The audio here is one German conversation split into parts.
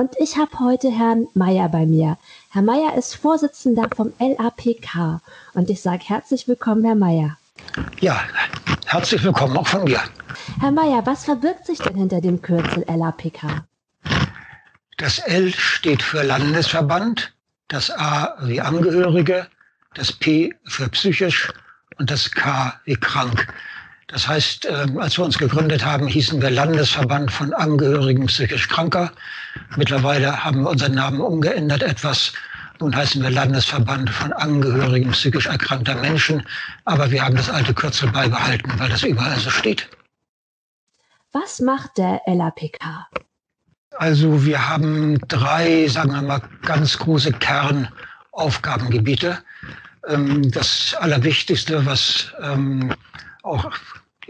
Und ich habe heute Herrn Meier bei mir. Herr Meier ist Vorsitzender vom LAPK. Und ich sage herzlich willkommen, Herr Meier. Ja, herzlich willkommen auch von mir. Herr Meier, was verbirgt sich denn hinter dem Kürzel LAPK? Das L steht für Landesverband, das A wie Angehörige, das P für psychisch und das K wie krank. Das heißt, ähm, als wir uns gegründet haben, hießen wir Landesverband von Angehörigen psychisch Kranker. Mittlerweile haben wir unseren Namen umgeändert etwas. Nun heißen wir Landesverband von Angehörigen psychisch erkrankter Menschen. Aber wir haben das alte Kürzel beibehalten, weil das überall so steht. Was macht der LAPK? Also wir haben drei, sagen wir mal, ganz große Kernaufgabengebiete. Ähm, das Allerwichtigste, was ähm,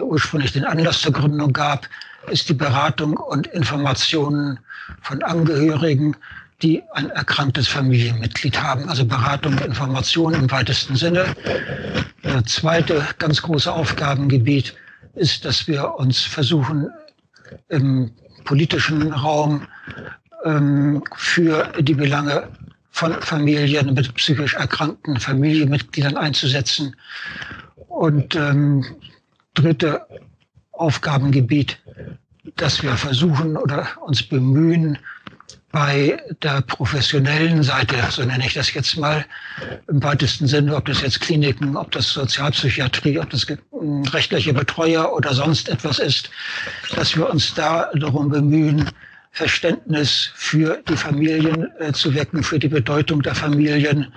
auch ursprünglich den Anlass zur Gründung gab, ist die Beratung und Informationen von Angehörigen, die ein erkranktes Familienmitglied haben. Also Beratung und Information im weitesten Sinne. Das zweite ganz große Aufgabengebiet ist, dass wir uns versuchen, im politischen Raum ähm, für die Belange von Familien mit psychisch erkrankten Familienmitgliedern einzusetzen. Und ähm, dritte Aufgabengebiet, dass wir versuchen oder uns bemühen, bei der professionellen Seite, so nenne ich das jetzt mal, im weitesten Sinne, ob das jetzt Kliniken, ob das Sozialpsychiatrie, ob das rechtliche Betreuer oder sonst etwas ist, dass wir uns da darum bemühen, Verständnis für die Familien äh, zu wecken, für die Bedeutung der Familien,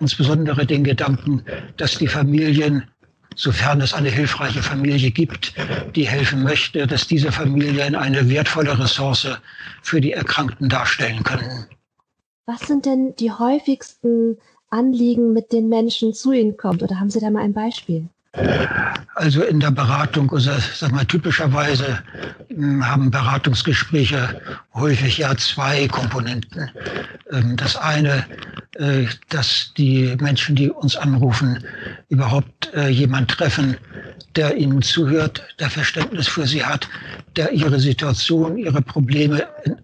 insbesondere den Gedanken, dass die Familien sofern es eine hilfreiche Familie gibt, die helfen möchte, dass diese Familien eine wertvolle Ressource für die Erkrankten darstellen können. Was sind denn die häufigsten Anliegen, mit denen Menschen zu Ihnen kommen? Oder haben Sie da mal ein Beispiel? Also in der Beratung, also sag mal, typischerweise hm, haben Beratungsgespräche häufig ja zwei Komponenten. Ähm, das eine, äh, dass die Menschen, die uns anrufen, überhaupt äh, jemand treffen, der ihnen zuhört, der Verständnis für sie hat, der ihre Situation, ihre Probleme in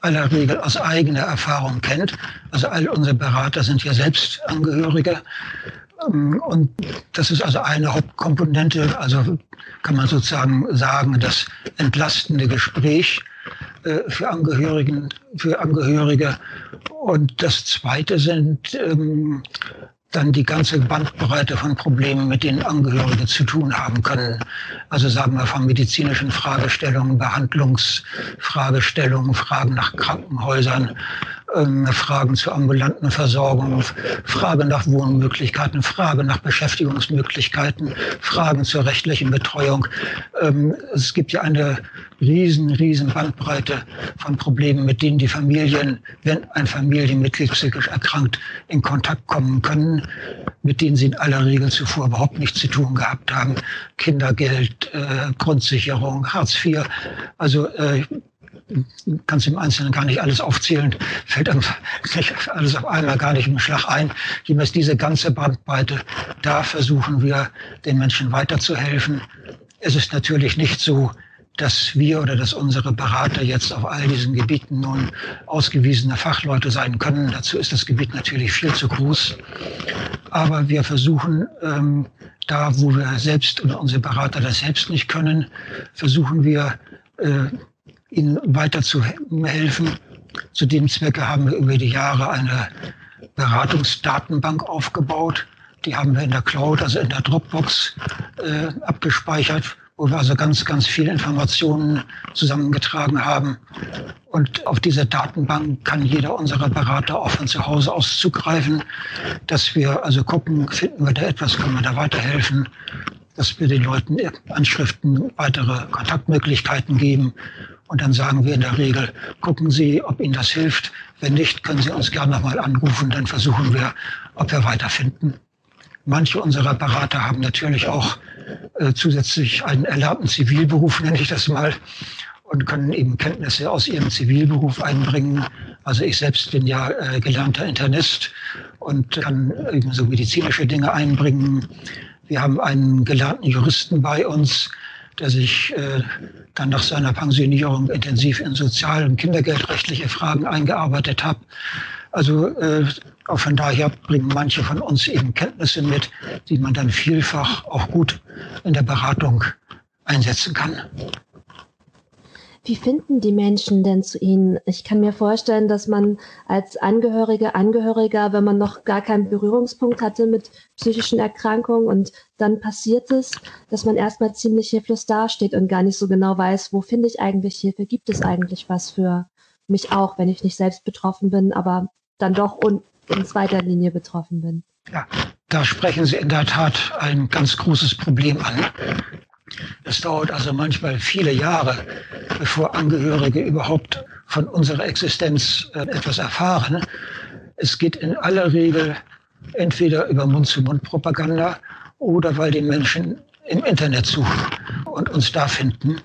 aller Regel aus eigener Erfahrung kennt. Also all unsere Berater sind ja selbst Angehörige und das ist also eine Hauptkomponente, also kann man sozusagen sagen, das entlastende Gespräch äh, für Angehörigen, für Angehörige. Und das zweite sind ähm, dann die ganze Bandbreite von Problemen, mit denen Angehörige zu tun haben können. Also sagen wir von medizinischen Fragestellungen, Behandlungsfragestellungen, Fragen nach Krankenhäusern, ähm, Fragen zur ambulanten Versorgung, Frage nach Wohnmöglichkeiten, Frage nach Beschäftigungsmöglichkeiten, Fragen zur rechtlichen Betreuung. Ähm, es gibt ja eine riesen, riesen Bandbreite von Problemen, mit denen die Familien, wenn ein Familienmitglied psychisch erkrankt, in Kontakt kommen können, mit denen sie in aller Regel zuvor überhaupt nichts zu tun gehabt haben. Kindergeld, äh, Grundsicherung, Hartz IV. Also äh, kannst im Einzelnen gar nicht alles aufzählen, fällt einem alles auf einmal gar nicht im Schlag ein. Jedenfalls diese ganze Bandbreite, da versuchen wir den Menschen weiterzuhelfen. Es ist natürlich nicht so, dass wir oder dass unsere Berater jetzt auf all diesen Gebieten nun ausgewiesene Fachleute sein können. Dazu ist das Gebiet natürlich viel zu groß. Aber wir versuchen, ähm, da wo wir selbst oder unsere Berater das selbst nicht können, versuchen wir, äh, ihnen weiter zu helfen. Zu dem Zwecke haben wir über die Jahre eine Beratungsdatenbank aufgebaut. Die haben wir in der Cloud, also in der Dropbox, äh, abgespeichert, wo wir also ganz, ganz viele Informationen zusammengetragen haben. Und auf diese Datenbank kann jeder unserer Berater auch von zu Hause aus zugreifen, dass wir also gucken, finden wir da etwas, können wir da weiterhelfen, dass wir den Leuten Anschriften weitere Kontaktmöglichkeiten geben Und dann sagen wir in der Regel, gucken Sie, ob Ihnen das hilft. Wenn nicht, können Sie uns gerne nochmal anrufen. Dann versuchen wir, ob wir weiterfinden. Manche unserer Berater haben natürlich auch äh, zusätzlich einen erlernten Zivilberuf, nenne ich das mal, und können eben Kenntnisse aus ihrem Zivilberuf einbringen. Also ich selbst bin ja äh, gelernter Internist und kann eben so medizinische Dinge einbringen. Wir haben einen gelernten Juristen bei uns, der sich äh, dann nach seiner Pensionierung intensiv in sozial- und kindergeldrechtliche Fragen eingearbeitet hat. Also äh, auch von daher bringen manche von uns eben Kenntnisse mit, die man dann vielfach auch gut in der Beratung einsetzen kann. Wie finden die Menschen denn zu Ihnen? Ich kann mir vorstellen, dass man als Angehörige, Angehöriger, wenn man noch gar keinen Berührungspunkt hatte mit psychischen Erkrankungen und dann passiert es, dass man erstmal ziemlich hilflos dasteht und gar nicht so genau weiß, wo finde ich eigentlich Hilfe? Gibt es eigentlich was für mich auch, wenn ich nicht selbst betroffen bin, aber dann doch und in zweiter Linie betroffen bin? Ja, da sprechen Sie in der Tat ein ganz großes Problem an. Es dauert also manchmal viele Jahre, bevor Angehörige überhaupt von unserer Existenz äh, etwas erfahren. Es geht in aller Regel entweder über Mund-zu-Mund-Propaganda oder weil die Menschen im Internet suchen und uns da finden.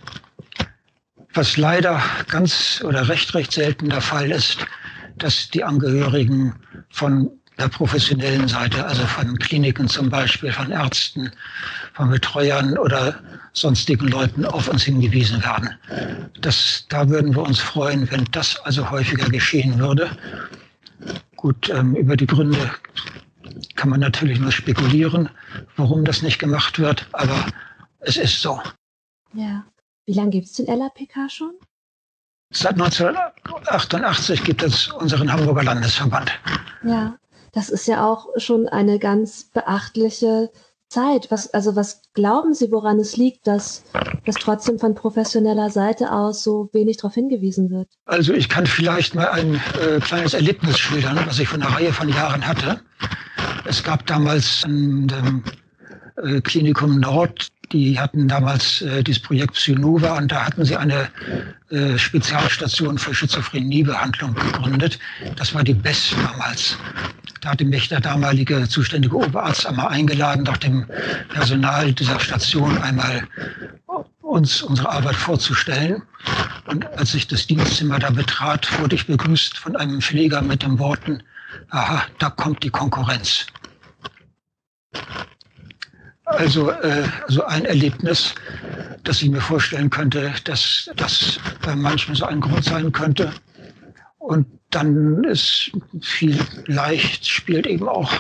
Was leider ganz oder recht, recht selten der Fall ist, dass die Angehörigen von der professionellen Seite, also von Kliniken zum Beispiel, von Ärzten, von Betreuern oder sonstigen Leuten auf uns hingewiesen werden. Das, da würden wir uns freuen, wenn das also häufiger geschehen würde. Gut, ähm, über die Gründe kann man natürlich nur spekulieren, warum das nicht gemacht wird, aber es ist so. Ja. Wie lange gibt es den LAPK schon? Seit 1988 gibt es unseren Hamburger Landesverband. Ja, das ist ja auch schon eine ganz beachtliche Zeit. Was, also was glauben Sie, woran es liegt, dass, dass trotzdem von professioneller Seite aus so wenig darauf hingewiesen wird? Also ich kann vielleicht mal ein äh, kleines Erlebnis schildern, was ich von einer Reihe von Jahren hatte. Es gab damals an dem äh, Klinikum Nord die hatten damals äh, dieses Projekt Psynova und da hatten sie eine äh, Spezialstation für Schizophreniebehandlung gegründet. Das war die BEST damals. Da hatte mich der damalige zuständige Oberarzt einmal eingeladen, doch dem Personal dieser Station einmal uns unsere Arbeit vorzustellen. Und als ich das Dienstzimmer da betrat, wurde ich begrüßt von einem Pfleger mit den Worten, aha, da kommt die Konkurrenz. Also äh, so ein Erlebnis, das ich mir vorstellen könnte, dass das bei manchen so ein Grund sein könnte. Und dann ist viel leicht, spielt eben auch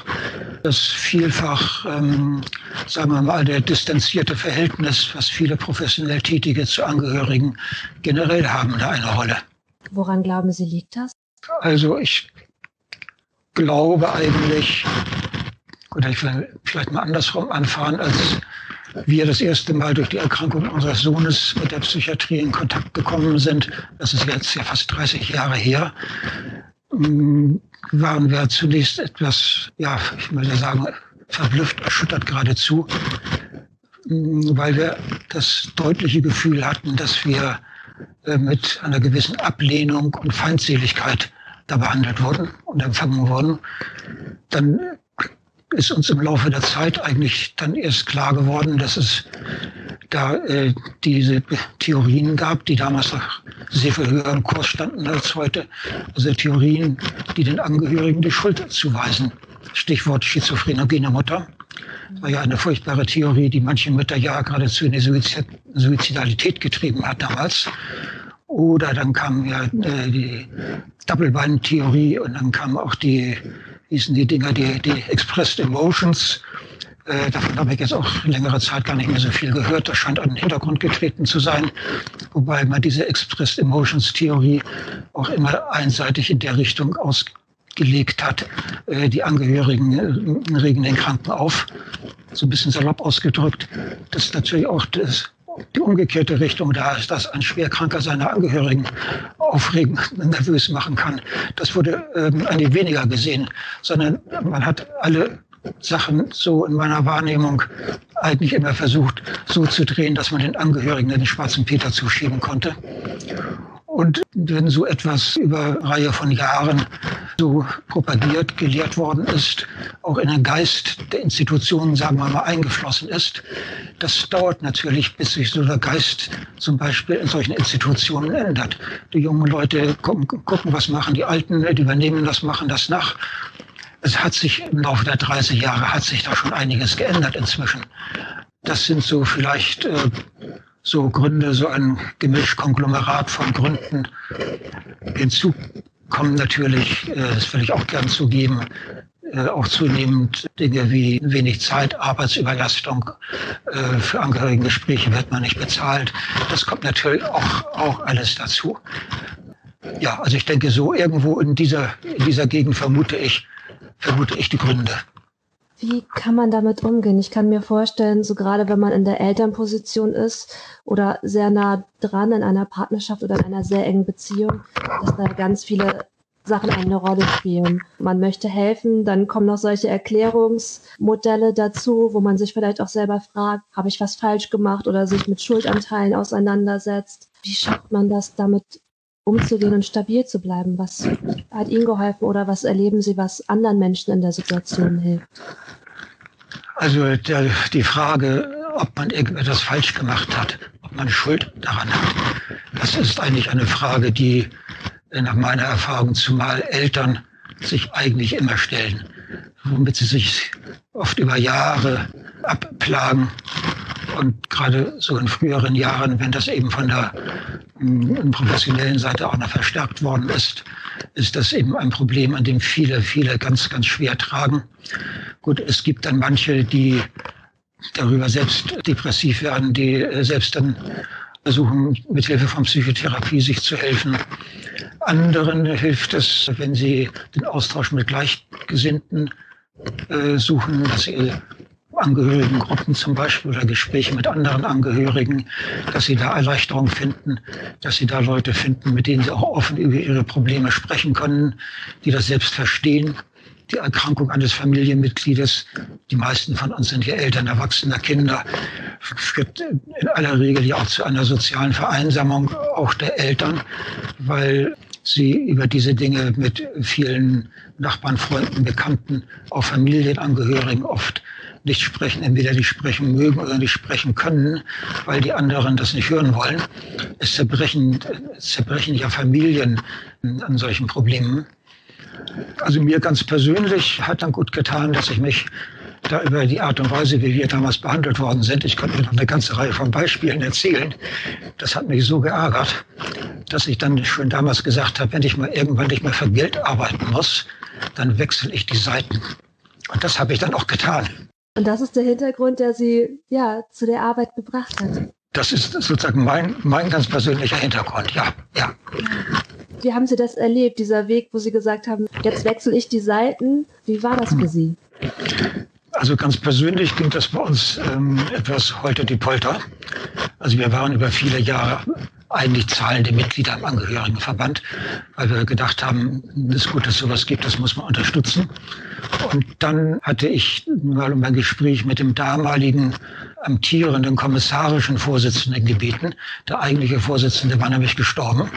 das vielfach, ähm, sagen wir mal, der distanzierte Verhältnis, was viele professionell Tätige zu Angehörigen generell haben, da eine Rolle. Woran glauben Sie, liegt das? Also ich glaube eigentlich, oder ich will vielleicht mal andersrum anfahren, als wir das erste Mal durch die Erkrankung unseres Sohnes mit der Psychiatrie in Kontakt gekommen sind, das ist jetzt ja fast 30 Jahre her, mm, waren wir zunächst etwas, ja, ich würde sagen, verblüfft, erschüttert geradezu, mm, weil wir das deutliche Gefühl hatten, dass wir äh, mit einer gewissen Ablehnung und Feindseligkeit da behandelt wurden und empfangen wurden. Dann ist uns im Laufe der Zeit eigentlich dann erst klar geworden, dass es da äh, diese Theorien gab, die damals noch sehr viel höher im Kurs standen als heute. Also Theorien, die den Angehörigen die Schuld zuweisen. Stichwort schizophrenogene Mutter. War ja eine furchtbare Theorie, die manche Mütter ja geradezu in die Suizid Suizidalität getrieben hat damals. Oder dann kam ja äh, die Doppelbein-Theorie und dann kam auch die hießen die Dinger, die, die Expressed Emotions. Äh, davon habe ich jetzt auch längere Zeit gar nicht mehr so viel gehört. Das scheint an den Hintergrund getreten zu sein. Wobei man diese Expressed Emotions Theorie auch immer einseitig in der Richtung ausgelegt hat. Äh, die Angehörigen äh, regen den Kranken auf. So ein bisschen salopp ausgedrückt. Das ist natürlich auch das die umgekehrte Richtung da ist, dass ein Schwerkranker seine Angehörigen aufregen, nervös machen kann. Das wurde ähm, eigentlich weniger gesehen, sondern man hat alle Sachen so in meiner Wahrnehmung eigentlich immer versucht, so zu drehen, dass man den Angehörigen den schwarzen Peter zuschieben konnte. Und wenn so etwas über eine Reihe von Jahren so propagiert, gelehrt worden ist, auch in den Geist der Institutionen, sagen wir mal, eingeflossen ist, das dauert natürlich, bis sich so der Geist zum Beispiel in solchen Institutionen ändert. Die jungen Leute gucken, gucken was machen die Alten, die übernehmen das, machen das nach. Es hat sich im Laufe der 30 Jahre hat sich da schon einiges geändert inzwischen. Das sind so vielleicht äh, so Gründe, so ein Gemischkonglomerat von Gründen. Hinzu kommen natürlich, äh, das will ich auch gern zugeben, äh, auch zunehmend Dinge wie wenig Zeit, Arbeitsüberlastung. Äh, für Angehörigengespräche wird man nicht bezahlt. Das kommt natürlich auch, auch alles dazu. Ja, also ich denke, so irgendwo in dieser, in dieser Gegend vermute ich, vermute ich die Gründe. Wie kann man damit umgehen? Ich kann mir vorstellen, so gerade wenn man in der Elternposition ist oder sehr nah dran in einer Partnerschaft oder in einer sehr engen Beziehung, dass da ganz viele Sachen eine Rolle spielen. Man möchte helfen, dann kommen noch solche Erklärungsmodelle dazu, wo man sich vielleicht auch selber fragt, habe ich was falsch gemacht oder sich mit Schuldanteilen auseinandersetzt. Wie schafft man das, damit umzugehen und stabil zu bleiben? Was hat Ihnen geholfen oder was erleben Sie, was anderen Menschen in der Situation hilft? Also der, die Frage, ob man irgendetwas falsch gemacht hat, ob man Schuld daran hat, das ist eigentlich eine Frage, die nach meiner Erfahrung zumal Eltern sich eigentlich immer stellen, womit sie sich oft über Jahre abplagen und gerade so in früheren Jahren, wenn das eben von der mm, professionellen Seite auch noch verstärkt worden ist, ist das eben ein Problem, an dem viele, viele ganz, ganz schwer tragen. Gut, es gibt dann manche, die darüber selbst depressiv werden, die äh, selbst dann versuchen, mit Hilfe von Psychotherapie sich zu helfen. Anderen hilft es, wenn sie den Austausch mit Gleichgesinnten äh, suchen, dass sie Angehörigengruppen zum Beispiel oder Gespräche mit anderen Angehörigen, dass sie da Erleichterung finden, dass sie da Leute finden, mit denen sie auch offen über ihre Probleme sprechen können, die das selbst verstehen. Die Erkrankung eines Familienmitgliedes, die meisten von uns sind ja Eltern erwachsener Kinder, führt in aller Regel ja auch zu einer sozialen Vereinsamung auch der Eltern, weil sie über diese Dinge mit vielen Nachbarn, Freunden, Bekannten, auch Familienangehörigen oft nicht sprechen, entweder nicht sprechen mögen oder nicht sprechen können, weil die anderen das nicht hören wollen. Es zerbrechen, es zerbrechen ja Familien an solchen Problemen. Also mir ganz persönlich hat dann gut getan, dass ich mich da über die Art und Weise, wie wir damals behandelt worden sind, ich könnte noch eine ganze Reihe von Beispielen erzählen. Das hat mich so geärgert, dass ich dann schon damals gesagt habe, wenn ich mal irgendwann nicht mehr für Geld arbeiten muss, dann wechsle ich die Seiten. Und das habe ich dann auch getan. Und das ist der Hintergrund, der Sie ja zu der Arbeit gebracht hat. Das ist sozusagen mein, mein ganz persönlicher Hintergrund, ja, ja. Wie haben Sie das erlebt, dieser Weg, wo Sie gesagt haben, jetzt wechsle ich die Seiten? Wie war das für Sie? Also ganz persönlich ging das bei uns ähm, etwas heute die Polter. Also wir waren über viele Jahre eigentlich zahlende Mitglieder im Angehörigenverband, weil wir gedacht haben, es ist gut, dass sowas gibt, das muss man unterstützen. Und dann hatte ich mal um ein Gespräch mit dem damaligen amtierenden kommissarischen Vorsitzenden gebeten. Der eigentliche Vorsitzende war nämlich gestorben.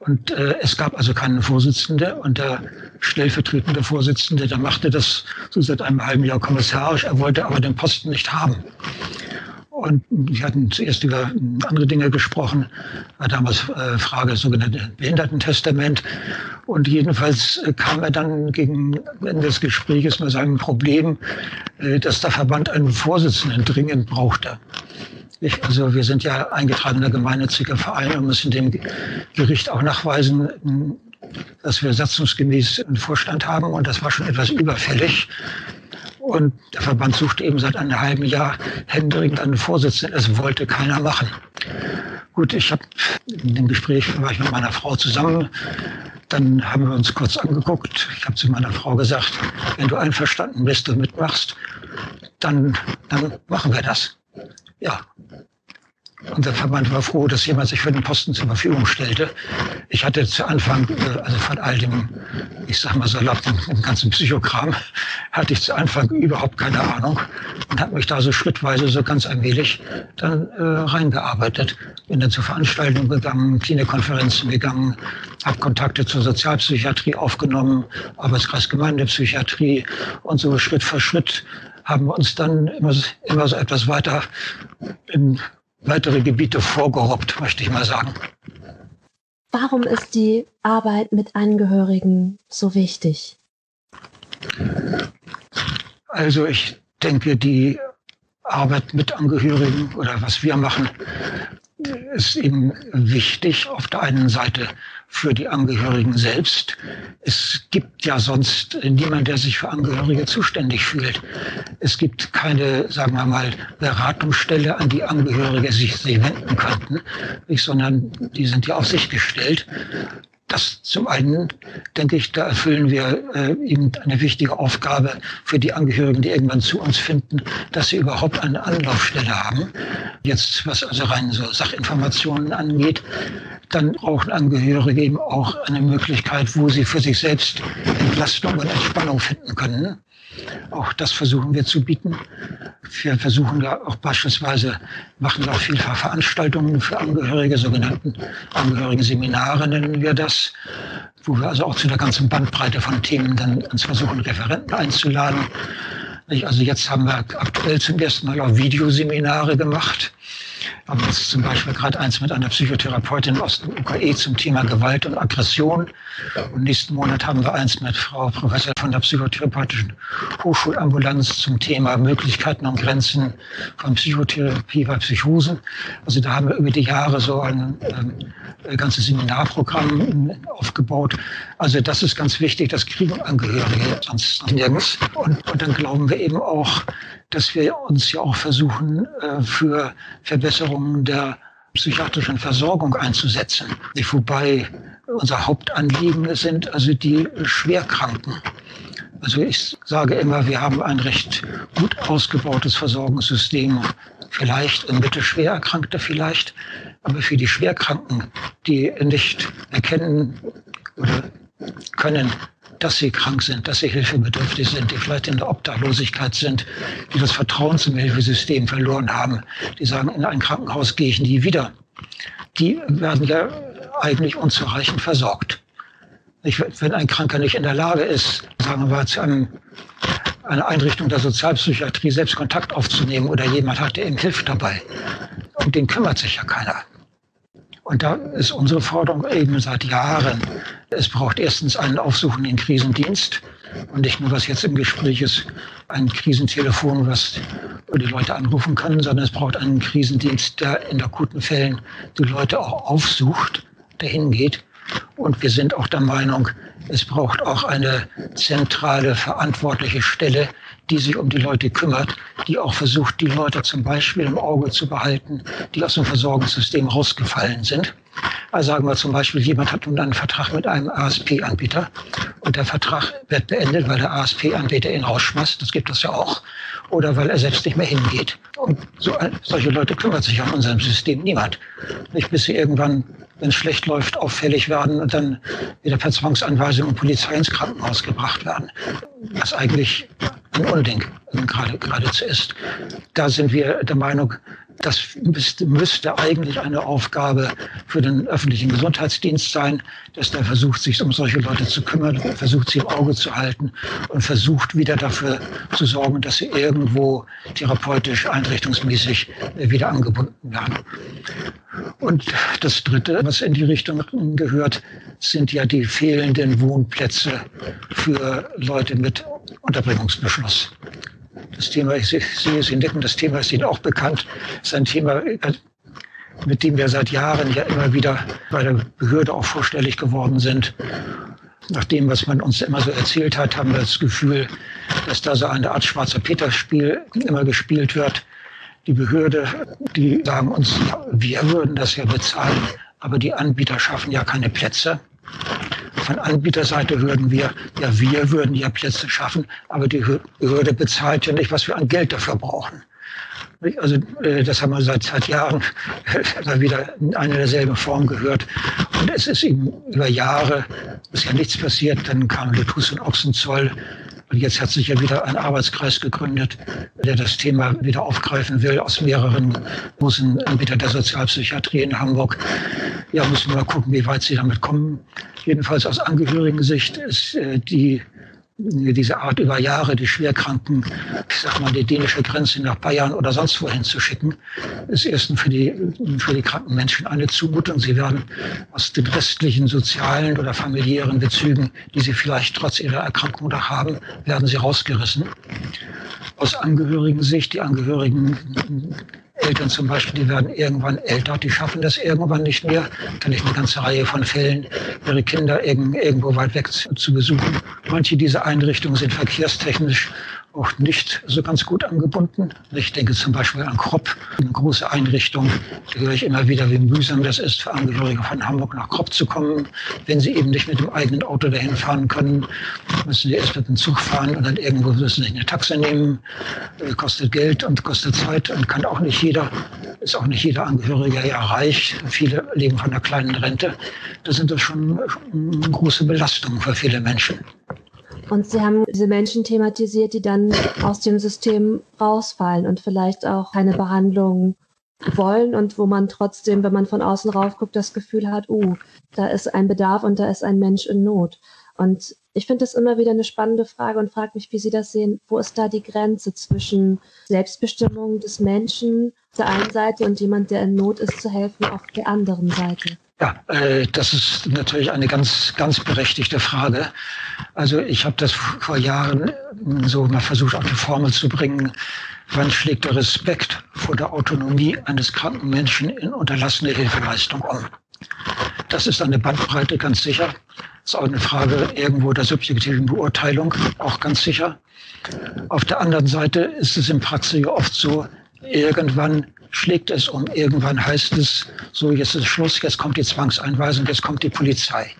Und äh, es gab also keinen Vorsitzende. Und der stellvertretende Vorsitzende, der machte das so seit einem halben Jahr kommissarisch. Er wollte aber den Posten nicht haben. Und wir hatten zuerst über andere Dinge gesprochen, war damals äh, Frage sogenannte Behindertentestament. Und jedenfalls äh, kam er dann gegen Ende des Gesprächs mit seinem Problem, äh, dass der Verband einen Vorsitzenden dringend brauchte. Ich, also wir sind ja eingetragener gemeinnütziger Verein und müssen dem Gericht auch nachweisen, dass wir satzungsgemäß einen Vorstand haben. Und das war schon etwas überfällig. Und der Verband suchte eben seit einem halben Jahr händeringend einen Vorsitzenden. Es wollte keiner machen. Gut, ich habe in dem Gespräch war ich mit meiner Frau zusammen. Dann haben wir uns kurz angeguckt. Ich habe zu meiner Frau gesagt, wenn du einverstanden bist und mitmachst, dann, dann machen wir das. Ja. Unser Verband war froh, dass jemand sich für den Posten zur Verfügung stellte. Ich hatte zu Anfang, äh, also von all dem, ich sag mal salopp, dem, dem ganzen Psychogramm, hatte ich zu Anfang überhaupt keine Ahnung und habe mich da so schrittweise, so ganz allmählich dann äh, reingearbeitet. Bin dann zu Veranstaltungen gegangen, Klinikkonferenzen gegangen, habe Kontakte zur Sozialpsychiatrie aufgenommen, Arbeitskreis Gemeindepsychiatrie und so Schritt für Schritt haben wir uns dann immer, immer so etwas weiter in weitere Gebiete vorgerobbt, möchte ich mal sagen. Warum ist die Arbeit mit Angehörigen so wichtig? Also ich denke, die Arbeit mit Angehörigen oder was wir machen, ist eben wichtig auf der einen Seite für die Angehörigen selbst. Es gibt ja sonst niemand, der sich für Angehörige zuständig fühlt. Es gibt keine, sagen wir mal, Beratungsstelle, an die Angehörige sich, wenden könnten, sondern die sind ja auf sich gestellt. Das zum einen, denke ich, da erfüllen wir äh, eben eine wichtige Aufgabe für die Angehörigen, die irgendwann zu uns finden, dass sie überhaupt eine Anlaufstelle haben. Jetzt, was also rein so Sachinformationen angeht, dann brauchen Angehörige eben auch eine Möglichkeit, wo sie für sich selbst Entlastung und Entspannung finden können. Auch das versuchen wir zu bieten. Wir versuchen ja auch beispielsweise, machen auch vielfach Veranstaltungen für Angehörige, sogenannten Angehörigen-Seminare nennen wir das, wo wir also auch zu einer ganzen Bandbreite von Themen dann uns versuchen, Referenten einzuladen. Also jetzt haben wir aktuell zum ersten Mal auch Videoseminare gemacht haben jetzt zum Beispiel gerade eins mit einer Psychotherapeutin aus dem UKE zum Thema Gewalt und Aggression. Und nächsten Monat haben wir eins mit Frau Professor von der Psychotherapeutischen Hochschulambulanz zum Thema Möglichkeiten und Grenzen von Psychotherapie bei Psychosen. Also da haben wir über die Jahre so ein ähm, ganzes Seminarprogramm aufgebaut. Also das ist ganz wichtig, das kriegen Angehörige sonst nirgends. Und, und dann glauben wir eben auch, dass wir uns ja auch versuchen, äh, für Verbesserungen der psychiatrischen Versorgung einzusetzen. Wobei unser Hauptanliegen sind also die Schwerkranken. Also ich sage immer, wir haben ein recht gut ausgebautes Versorgungssystem, vielleicht in mittelschwer Erkrankte vielleicht, aber für die Schwerkranken, die nicht erkennen oder können, dass sie krank sind, dass sie hilfebedürftig sind, die vielleicht in der Obdachlosigkeit sind, die das Vertrauen zum Hilfesystem verloren haben, die sagen, in ein Krankenhaus gehe ich nie wieder. Die werden ja eigentlich unzureichend versorgt. Wenn ein Kranker nicht in der Lage ist, sagen wir mal, zu einem, einer Einrichtung der Sozialpsychiatrie selbst Kontakt aufzunehmen oder jemand hat, der ihm hilft dabei, um den kümmert sich ja keiner. Und da ist unsere Forderung eben seit Jahren, es braucht erstens einen aufsuchenden Krisendienst und nicht nur, was jetzt im Gespräch ist, ein Krisentelefon, was die Leute anrufen können, sondern es braucht einen Krisendienst, der in akuten Fällen die Leute auch aufsucht, dahin geht. Und wir sind auch der Meinung, es braucht auch eine zentrale verantwortliche Stelle, die sich um die Leute kümmert, die auch versucht, die Leute zum Beispiel im Auge zu behalten, die aus dem Versorgungssystem rausgefallen sind. Also sagen wir zum Beispiel, jemand hat nun einen Vertrag mit einem ASP-Anbieter und der Vertrag wird beendet, weil der ASP-Anbieter ihn rausschmeißt. Das gibt es ja auch. Oder weil er selbst nicht mehr hingeht. Und so, solche Leute kümmert sich an unserem System niemand. Nicht bis sie irgendwann, wenn es schlecht läuft, auffällig werden und dann wieder per Zwangsanweisung und Polizei ins Krankenhaus gebracht werden. Was eigentlich ein Unding gerade, geradezu ist. Da sind wir der Meinung, das müsste eigentlich eine Aufgabe für den öffentlichen Gesundheitsdienst sein, dass der versucht, sich um solche Leute zu kümmern, versucht, sie im Auge zu halten und versucht wieder dafür zu sorgen, dass sie irgendwo therapeutisch, einrichtungsmäßig wieder angebunden werden. Und das Dritte, was in die Richtung gehört, sind ja die fehlenden Wohnplätze für Leute mit Unterbringungsbeschluss. Das Thema, ich sehe Sie nicken, das Thema ist Ihnen auch bekannt, ist ein Thema, mit dem wir seit Jahren ja immer wieder bei der Behörde auch vorstellig geworden sind. Nach dem, was man uns immer so erzählt hat, haben wir das Gefühl, dass da so eine Art schwarzer Peter-Spiel immer gespielt wird. Die Behörde, die sagen uns, wir würden das ja bezahlen, aber die Anbieter schaffen ja keine Plätze. Von Anbieterseite würden wir, ja, wir würden ja Plätze schaffen, aber die Behörde bezahlt ja nicht, was wir an Geld dafür brauchen. Also äh, das haben wir seit, seit Jahren immer wieder in einer derselben Form gehört. Und es ist eben über Jahre, ist ja nichts passiert. Dann kam Letus und Ochsenzoll. Und jetzt hat sich ja wieder ein Arbeitskreis gegründet, der das Thema wieder aufgreifen will aus mehreren großen Anbietern der Sozialpsychiatrie in Hamburg. Ja, müssen wir mal gucken, wie weit sie damit kommen. Jedenfalls aus Angehörigen-Sicht ist äh, die diese Art über Jahre die Schwerkranken, ich sag mal, die dänische Grenze nach Bayern oder sonst wohin zu schicken, ist erstens für die, für die kranken Menschen eine Zumutung. Sie werden aus den restlichen sozialen oder familiären Bezügen, die sie vielleicht trotz ihrer Erkrankung noch haben, werden sie rausgerissen. Aus Angehörigen-Sicht, die Angehörigen Eltern zum Beispiel, die werden irgendwann älter, die schaffen das irgendwann nicht mehr. Kann ich eine ganze Reihe von Fällen, ihre Kinder irgendwo weit weg zu besuchen. Manche dieser Einrichtungen sind verkehrstechnisch auch nicht so ganz gut angebunden. Ich denke zum Beispiel an Kropp, eine große Einrichtung. Da höre ich immer wieder, wie mühsam das ist, für Angehörige von Hamburg nach Kropp zu kommen. Wenn sie eben nicht mit dem eigenen Auto dahin fahren können, müssen sie erst mit dem Zug fahren und dann irgendwo müssen sie eine Taxe nehmen. Das kostet Geld und kostet Zeit und kann auch nicht jeder, ist auch nicht jeder Angehörige ja reich. Viele leben von einer kleinen Rente. Das sind das schon große Belastungen für viele Menschen. Und sie haben diese Menschen thematisiert, die dann aus dem System rausfallen und vielleicht auch keine Behandlung wollen und wo man trotzdem, wenn man von außen rauf guckt, das Gefühl hat, uh, da ist ein Bedarf und da ist ein Mensch in Not. Und ich finde das immer wieder eine spannende Frage und frage mich, wie Sie das sehen. Wo ist da die Grenze zwischen Selbstbestimmung des Menschen auf der einen Seite und jemand, der in Not ist, zu helfen auf der anderen Seite? Ja, äh, das ist natürlich eine ganz, ganz berechtigte Frage. Also ich habe das vor Jahren so mal versucht, auf die Formel zu bringen. Wann schlägt der Respekt vor der Autonomie eines kranken Menschen in unterlassene Hilfeleistung um? Das ist eine Bandbreite, ganz sicher. Ist auch eine Frage irgendwo der subjektiven Beurteilung, auch ganz sicher. Auf der anderen Seite ist es in Praxis oft so, irgendwann schlägt es um. Irgendwann heißt es, so jetzt ist Schluss, jetzt kommt die Zwangseinweisung, jetzt kommt die Polizei.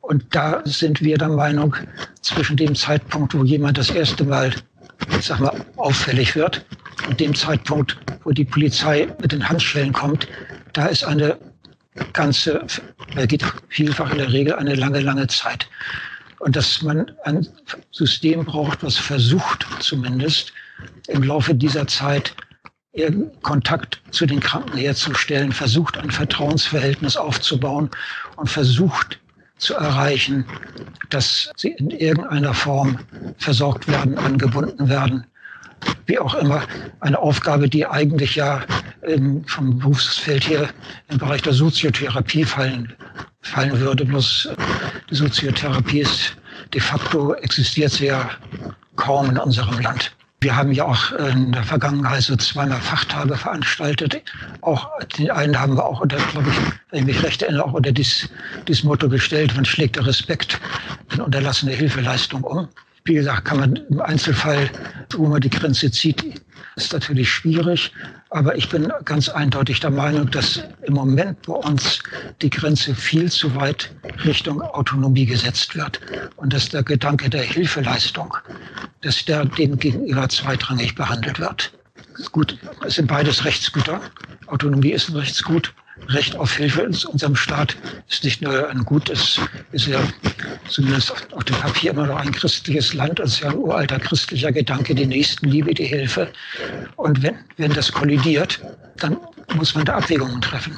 Und da sind wir der Meinung, zwischen dem Zeitpunkt, wo jemand das erste Mal, ich sag mal, auffällig wird und dem Zeitpunkt, wo die Polizei mit den Handschellen kommt, da ist eine ganze, da geht vielfach in der Regel eine lange, lange Zeit. Und dass man ein System braucht, was versucht zumindest im Laufe dieser Zeit Kontakt zu den Kranken herzustellen, versucht ein Vertrauensverhältnis aufzubauen und versucht zu erreichen, dass sie in irgendeiner Form versorgt werden, angebunden werden. Wie auch immer, eine Aufgabe, die eigentlich ja ähm, vom Berufsfeld her im Bereich der Soziotherapie fallen, fallen würde. Bloß äh, die Soziotherapie ist de facto existiert sie ja kaum in unserem Land. Wir haben ja auch in der Vergangenheit so zweimal Fachtage veranstaltet. Auch den einen haben wir auch unter, glaube ich, wenn ich mich recht erinnere, auch unter dieses, dieses Motto gestellt, man schlägt der Respekt in unterlassene Hilfeleistung um. Wie gesagt, kann man im Einzelfall, wo man die Grenze zieht, ist natürlich schwierig. Aber ich bin ganz eindeutig der Meinung, dass im Moment bei uns die Grenze viel zu weit Richtung Autonomie gesetzt wird. Und dass der Gedanke der Hilfeleistung, dass der dem gegenüber zweitrangig behandelt wird. Gut, es sind beides Rechtsgüter. Autonomie ist ein Rechtsgut. Recht auf Hilfe in unserem Staat ist nicht nur ein gutes, ist ja zumindest auf dem Papier immer noch ein christliches Land. Es ist ja ein uralter christlicher Gedanke, die Nächstenliebe, die Hilfe. Und wenn, wenn das kollidiert, dann muss man da Abwägungen treffen.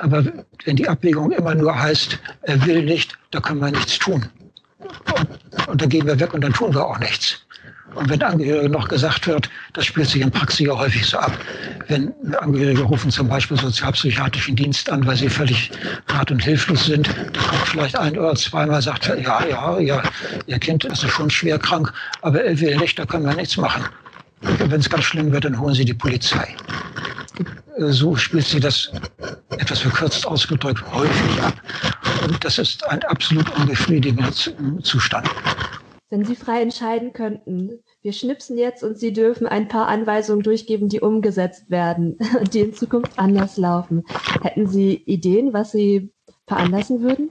Aber wenn die Abwägung immer nur heißt, er will nicht, da können wir nichts tun. Und, und dann gehen wir weg und dann tun wir auch nichts. Und wenn Angehörige noch gesagt wird, das spielt sich in Praxis ja häufig so ab, wenn Angehörige rufen zum Beispiel sozialpsychiatrischen Dienst an, weil sie völlig rat- und hilflos sind, da kommt vielleicht ein oder zweimal, sagt ja, ja, ja, ihr Kind ist schon schwer krank, aber er will nicht, da können wir nichts machen. Wenn es ganz schlimm wird, dann holen sie die Polizei. So spielt sie das etwas verkürzt ausgedrückt häufig ab. Und das ist ein absolut unbefriedigender Zustand. Wenn Sie frei entscheiden könnten, wir schnipsen jetzt und Sie dürfen ein paar Anweisungen durchgeben, die umgesetzt werden und die in Zukunft anders laufen. Hätten Sie Ideen, was Sie veranlassen würden?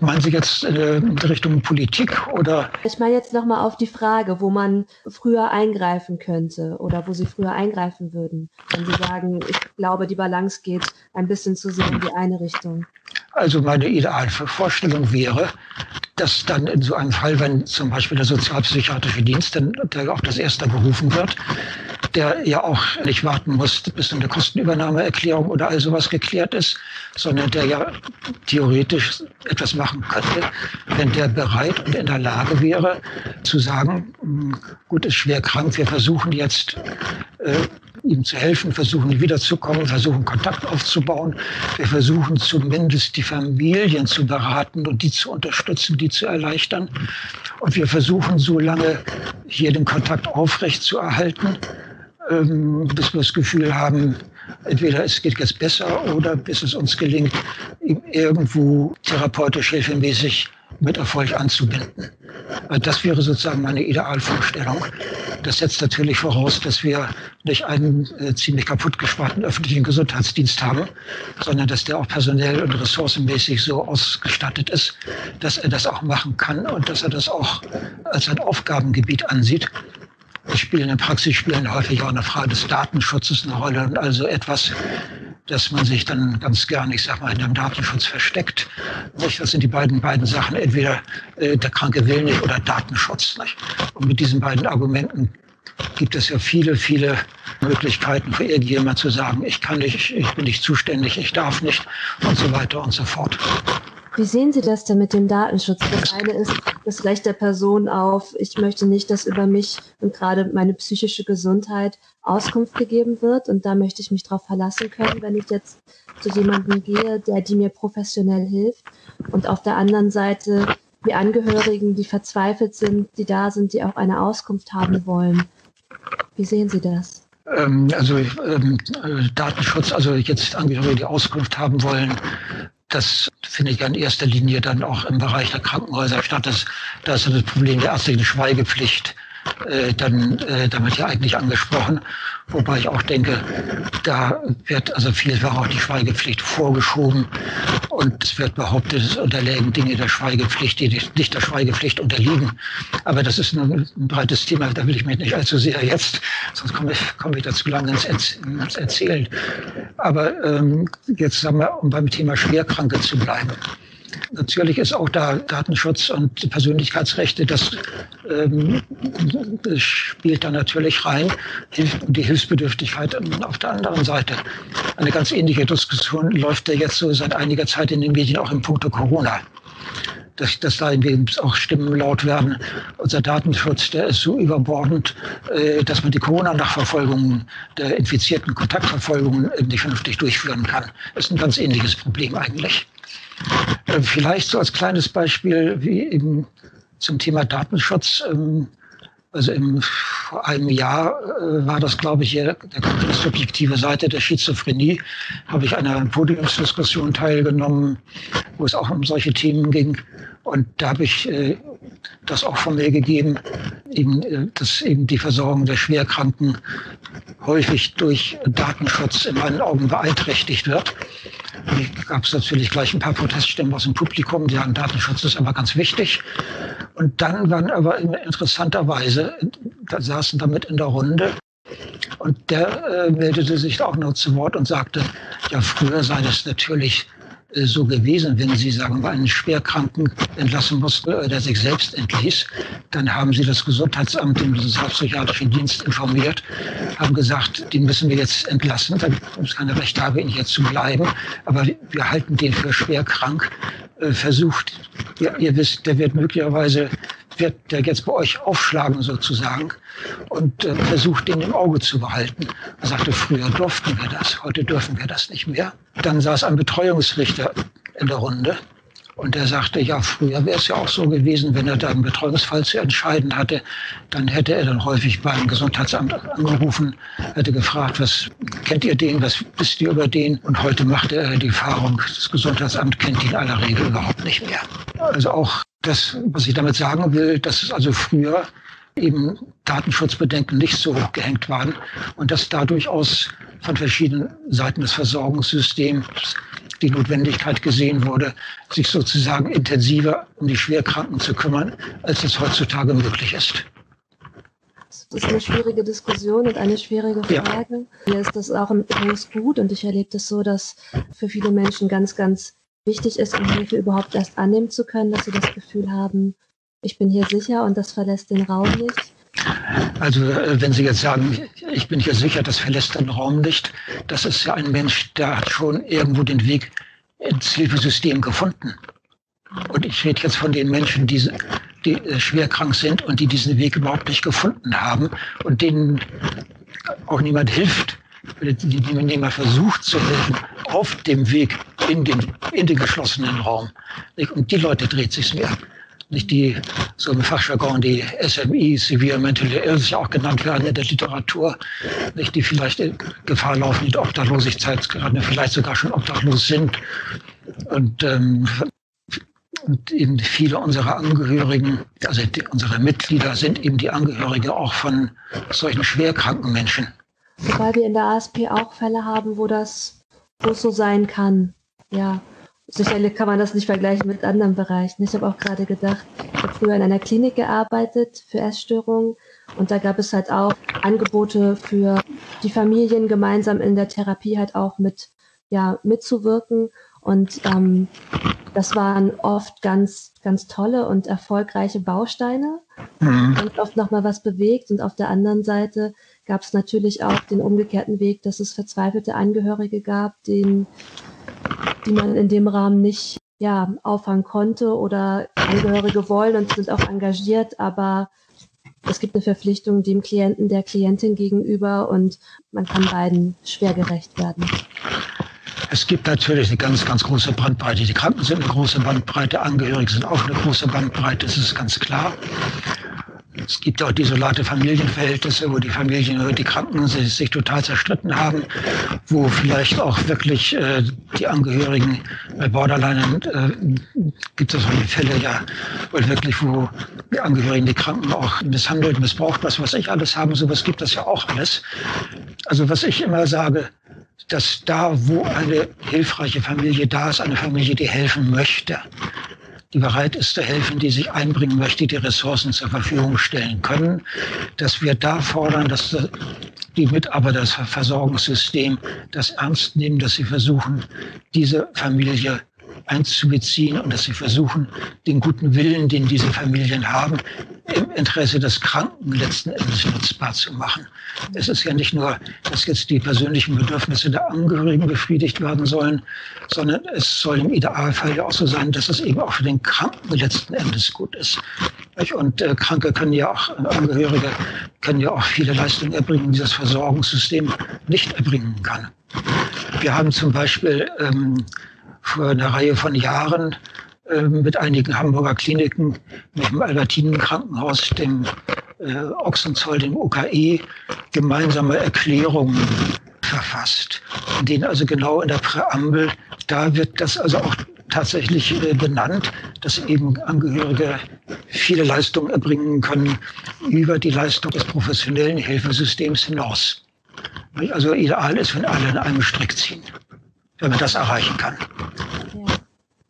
Meinen Sie jetzt äh, in Richtung Politik oder? Ich meine jetzt nochmal auf die Frage, wo man früher eingreifen könnte oder wo Sie früher eingreifen würden. Wenn Sie sagen, ich glaube, die Balance geht ein bisschen zu sehr in die eine Richtung. Also meine Idealvorstellung wäre, dass dann in so einem Fall, wenn zum Beispiel der sozialpsychiatrische Dienst, dann, der auch das erste berufen wird, der ja auch nicht warten muss, bis eine Kostenübernahmeerklärung oder all sowas geklärt ist, sondern der ja theoretisch etwas machen könnte, wenn der bereit und in der Lage wäre zu sagen, hm, gut, ist schwer krank, wir versuchen jetzt äh, ihm zu helfen, versuchen wiederzukommen, versuchen Kontakt aufzubauen. Wir versuchen zumindest die Familien zu beraten und die zu unterstützen, die zu erleichtern. Und wir versuchen so lange hier den Kontakt aufrecht zu erhalten, ähm, bis wir das Gefühl haben, entweder es geht jetzt besser oder bis es uns gelingt, irgendwo therapeutisch hilfemäßig mit Erfolg anzubinden. Das wäre sozusagen meine Idealvorstellung. Das setzt natürlich voraus, dass wir nicht einen äh, ziemlich kaputtgesparten öffentlichen Gesundheitsdienst haben, sondern dass der auch personell und ressourcenmäßig so ausgestattet ist, dass er das auch machen kann und dass er das auch als ein Aufgabengebiet ansieht spielen in der Praxis spielen häufig auch eine Frage des Datenschutzes eine Rolle und also etwas, dass man sich dann ganz gerne, ich sag mal, in dem Datenschutz versteckt. Nicht? Das sind die beiden, beiden Sachen, entweder äh, der Kranke will nicht oder Datenschutz. Nicht? Und mit diesen beiden Argumenten gibt es ja viele, viele Möglichkeiten für irgendjemand zu sagen, ich kann nicht, ich bin nicht zuständig, ich darf nicht und so weiter und so fort. Wie sehen Sie das denn mit dem Datenschutz? Das eine ist das Recht der Person auf, ich möchte nicht, dass über mich und gerade meine psychische Gesundheit Auskunft gegeben wird. Und da möchte ich mich darauf verlassen können, wenn ich jetzt zu jemandem gehe, der die mir professionell hilft. Und auf der anderen Seite die Angehörigen, die verzweifelt sind, die da sind, die auch eine Auskunft haben wollen. Wie sehen Sie das? Ähm, also ähm, Datenschutz, also jetzt Angehörige, die Auskunft haben wollen, das finde ich in erster Linie dann auch im Bereich der Krankenhäuser statt. Das, da ist das Problem der ärztlichen Schweigepflicht äh, dann äh, damit ja eigentlich angesprochen. Wobei ich auch denke, da wird also vielfach auch die Schweigepflicht vorgeschoben und es wird behauptet, es unterlägen Dinge der Schweigepflicht, die nicht der Schweigepflicht unterliegen. Aber das ist ein, ein breites Thema, da will ich mich nicht allzu sehr jetzt, sonst komme ich, komme ich dazu lange ins, ins Erzählen. Aber ähm, jetzt sagen wir, um beim Thema Schwerkranke zu bleiben. Natürlich ist auch da Datenschutz und Persönlichkeitsrechte, das, ähm, spielt da natürlich rein. Die Hilfsbedürftigkeit auf der anderen Seite. Eine ganz ähnliche Diskussion läuft ja jetzt so seit einiger Zeit in den Medien auch im Punkto Corona dass, dass da auch Stimmen laut werden. Unser Datenschutz, der ist so überbordend, äh, dass man die Corona-Nachverfolgung der infizierten Kontaktverfolgungen nicht vernünftig durchführen kann. Das ist ein ganz ähnliches Problem eigentlich. Äh, vielleicht so als kleines Beispiel wie eben zum Thema Datenschutz. Ähm, also im, vor einem Jahr äh, war das, glaube ich, hier der subjektive Seite der Schizophrenie. Habe ich an einer Podiumsdiskussion teilgenommen, wo es auch um solche Themen ging. Und da habe ich äh, das auch von mir gegeben, eben, äh, dass eben die Versorgung der Schwerkranken häufig durch Datenschutz in meinen Augen beeinträchtigt wird. Da gab es natürlich gleich ein paar Proteststimmen aus dem Publikum, die sagen, Datenschutz ist aber ganz wichtig. Und dann waren aber interessanterweise, da saßen damit in der Runde und der äh, meldete sich auch noch zu Wort und sagte, ja, früher sei das natürlich so gewesen, wenn Sie sagen, einen Schwerkranken entlassen mussten oder der sich selbst entließ, dann haben Sie das Gesundheitsamt, den sozialpsychiatrischen Dienst informiert, haben gesagt, den müssen wir jetzt entlassen, da es keine Recht habe, ihn hier zu bleiben, aber wir halten den für schwer krank, äh, versucht, ja, ihr wisst, der wird möglicherweise wird der jetzt bei euch aufschlagen sozusagen und äh, versucht, den im Auge zu behalten. Er sagte, früher durften wir das, heute dürfen wir das nicht mehr. Dann saß ein Betreuungsrichter in der Runde und er sagte, ja, früher wäre es ja auch so gewesen, wenn er da einen Betreuungsfall zu entscheiden hatte, dann hätte er dann häufig beim Gesundheitsamt angerufen, hätte gefragt, was kennt ihr den, was wisst ihr über den? Und heute macht er die Erfahrung, das Gesundheitsamt kennt ihn in aller Regel überhaupt nicht mehr. Also auch das, was ich damit sagen will, dass es also früher eben Datenschutzbedenken nicht so hoch gehängt waren und dass da durchaus von verschiedenen Seiten des Versorgungssystems die Notwendigkeit gesehen wurde, sich sozusagen intensiver um die Schwerkranken zu kümmern, als es heutzutage möglich ist. Das ist eine schwierige Diskussion und eine schwierige Frage. Ja. Mir ist das auch ein hohes Gut und ich erlebe das so, dass für viele Menschen ganz, ganz wichtig ist, um Hilfe überhaupt erst annehmen zu können, dass sie das Gefühl haben, ich bin hier sicher und das verlässt den Raum nicht. Also äh, wenn Sie jetzt sagen, ich bin hier sicher, das verlässt den Raum nicht, das ist ja ein Mensch, der hat schon irgendwo den Weg ins Hilfesystem gefunden. Und ich rede jetzt von den Menschen, die, die äh, schwer krank sind und die diesen Weg überhaupt nicht gefunden haben und denen auch niemand hilft, die niemand versucht zu helfen auf dem Weg in den, in den geschlossenen Raum. Und die Leute dreht sich mehr nicht die, so im Fachjargon, die SMI, Severe Mentally Ill, ja auch genannt werden in der Literatur, nicht die vielleicht in Gefahr laufen, in Obdachlosigkeit gerade vielleicht sogar schon obdachlos sind. Und, ähm, und eben viele unserer Angehörigen, also die, unsere Mitglieder sind eben die Angehörige auch von solchen schwerkranken Menschen. Wobei wir in der ASP auch Fälle haben, wo das, so sein kann. Ja, Sicherlich kann man das nicht vergleichen mit anderen Bereichen. Ich habe auch gerade gedacht, ich habe früher in einer Klinik gearbeitet für Essstörungen und da gab es halt auch Angebote für die Familien gemeinsam in der Therapie halt auch mit ja mitzuwirken und ähm, das waren oft ganz ganz tolle und erfolgreiche Bausteine mhm. und oft noch mal was bewegt und auf der anderen Seite gab es natürlich auch den umgekehrten Weg, dass es verzweifelte Angehörige gab, denen die man in dem Rahmen nicht ja, auffangen konnte oder Angehörige wollen und sind auch engagiert, aber es gibt eine Verpflichtung dem Klienten, der Klientin gegenüber und man kann beiden schwer gerecht werden. Es gibt natürlich eine ganz, ganz große Bandbreite. Die Kranken sind eine große Bandbreite, Angehörige sind auch eine große Bandbreite, das ist ganz klar. Es gibt auch desolate Familienverhältnisse, wo die Familien, die Kranken sich, sich total zerstritten haben, wo vielleicht auch wirklich äh, die Angehörigen bei Borderline äh, gibt es solche Fälle ja, wo wirklich, wo die Angehörigen die Kranken auch misshandelt, missbraucht, was weiß ich alles haben, sowas gibt es ja auch alles. Also was ich immer sage, dass da, wo eine hilfreiche Familie da ist, eine Familie, die helfen möchte, bereit ist zu helfen, die sich einbringen möchte, die Ressourcen zur Verfügung stellen können, dass wir da fordern, dass die Mitarbeiter des Versorgungssystems das ernst nehmen, dass sie versuchen, diese Familie einzubeziehen und dass sie versuchen, den guten Willen, den diese Familien haben, im Interesse des Kranken letzten Endes nutzbar zu machen. Es ist ja nicht nur, dass jetzt die persönlichen Bedürfnisse der Angehörigen befriedigt werden sollen, sondern es soll im Idealfall ja auch so sein, dass es eben auch für den Kranken letzten Endes gut ist. Und äh, Kranke können ja auch, Angehörige können ja auch viele Leistungen erbringen, die das Versorgungssystem nicht erbringen kann. Wir haben zum Beispiel ähm, vor einer Reihe von Jahren äh, mit einigen Hamburger Kliniken, mit dem Albertinen Krankenhaus, dem äh, Ochsenzoll, dem UKE, gemeinsame Erklärungen verfasst, in denen also genau in der Präambel, da wird das also auch tatsächlich äh, benannt, dass eben Angehörige viele Leistungen erbringen können über die Leistung des professionellen Hilfesystems hinaus. Also ideal ist, wenn alle in einem Strick ziehen wenn man das erreichen kann. Ja.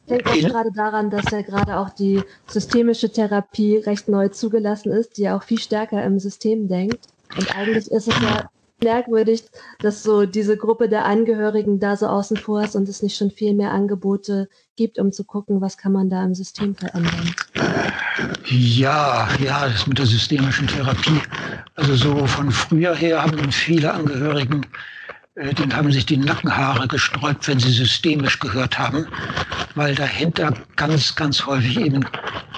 Ich denke auch gerade daran, dass ja gerade auch die systemische Therapie recht neu zugelassen ist, die ja auch viel stärker im System denkt. Und eigentlich ist es ja merkwürdig, dass so diese Gruppe der Angehörigen da so außen vor ist und es nicht schon viel mehr Angebote gibt, um zu gucken, was kann man da im System verändern. Ja, ja, das mit der systemischen Therapie. Also so von früher her haben viele Angehörigen äh, den haben sich die Nackenhaare gesträubt, wenn sie systemisch gehört haben, weil dahinter ganz, ganz häufig eben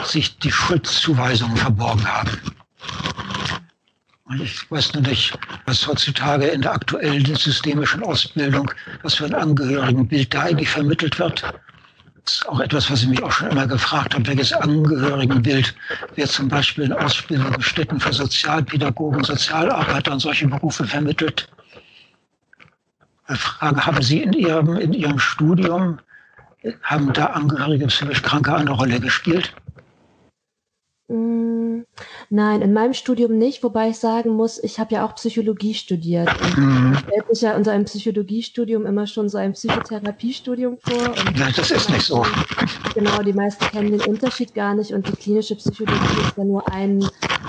sich die Schuldzuweisungen verborgen haben. Und ich weiß nur nicht, was heutzutage in der aktuellen systemischen Ausbildung, was für ein Angehörigenbild da eigentlich vermittelt wird. Das ist auch etwas, was ich mich auch schon immer gefragt habe. Welches Angehörigenbild wird zum Beispiel in Ausbildungsstätten für Sozialpädagogen, Sozialarbeiter und solche Berufe vermittelt? Frage, haben Sie in Ihrem, in Ihrem Studium, haben da Angehörige psychisch Kranke eine Rolle gespielt? Mm, Nein, in meinem Studium nicht, wobei ich sagen muss, ich habe ja auch Psychologie studiert. Und mhm. stellt sich ja unter einem Psychologiestudium immer schon so ein Psychotherapiestudium vor. Und Nein, das ist nicht so. Genau, die meisten kennen den Unterschied gar nicht und die klinische Psychologie ist ja nur ein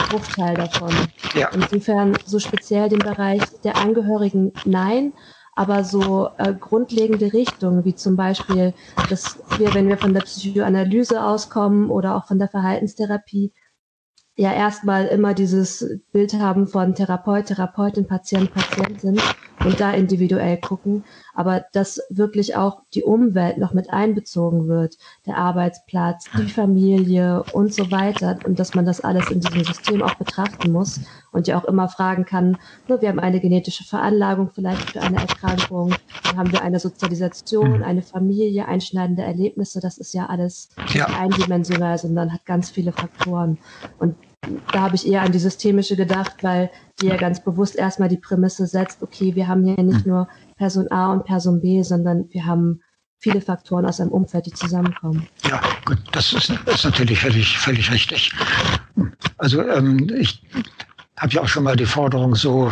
Bruchteil davon. Ja. Insofern so speziell den Bereich der Angehörigen nein, aber so äh, grundlegende Richtungen, wie zum Beispiel, dass wir, wenn wir von der Psychoanalyse auskommen oder auch von der Verhaltenstherapie, ja erstmal immer dieses Bild haben von Therapeut, Therapeutin, Patient, Patientin und da individuell gucken, aber dass wirklich auch die Umwelt noch mit einbezogen wird, der Arbeitsplatz, die Familie und so weiter und dass man das alles in diesem System auch betrachten muss und ja auch immer fragen kann, nur wir haben eine genetische Veranlagung vielleicht für eine Erkrankung, dann haben wir eine Sozialisation, eine Familie, einschneidende Erlebnisse, das ist ja alles ja. eindimensional, sondern hat ganz viele Faktoren. Und da habe ich eher an die systemische gedacht, weil die ja ganz bewusst erstmal die Prämisse setzt, okay, wir haben hier nicht nur Person A und Person B, sondern wir haben viele Faktoren aus einem Umfeld, die zusammenkommen. Ja, gut, das ist, ist natürlich völlig, völlig richtig. Also ähm, ich habe ja auch schon mal die Forderung so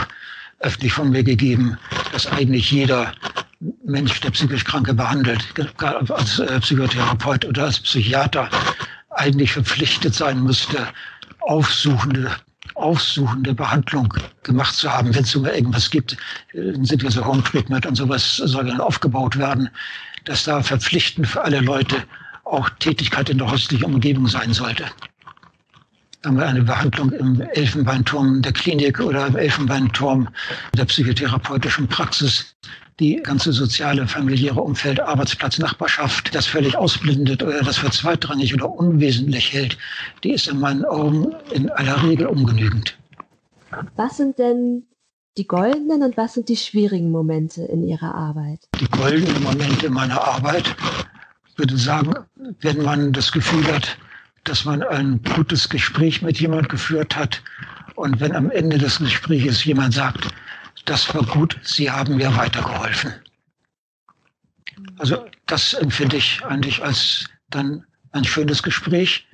öffentlich von mir gegeben, dass eigentlich jeder Mensch, der psychisch Kranke behandelt, als äh, Psychotherapeut oder als Psychiater, eigentlich verpflichtet sein müsste, aufsuchende, aufsuchende Behandlung gemacht zu haben. Wenn es sogar irgendwas gibt, sind ja so Home Treatment und sowas soll dann aufgebaut werden, dass da verpflichtend für alle Leute auch Tätigkeit in der häuslichen Umgebung sein sollte. Da haben wir eine Behandlung im Elfenbeinturm der Klinik oder im Elfenbeinturm der psychotherapeutischen Praxis die ganze soziale, familiäre Umfeld, Arbeitsplatz, Nachbarschaft, das völlig ausblendet oder das für zweitrangig oder unwesentlich hält, die ist in meinen Augen in aller Regel ungenügend. Was sind denn die goldenen und was sind die schwierigen Momente in Ihrer Arbeit? Die goldenen Momente meiner Arbeit, würde sagen, wenn man das Gefühl hat, dass man ein gutes Gespräch mit jemand geführt hat und wenn am Ende des Gesprächs jemand sagt, das war gut, Sie haben mir weitergeholfen. Also das empfinde ich eigentlich als dann ein schönes Gespräch.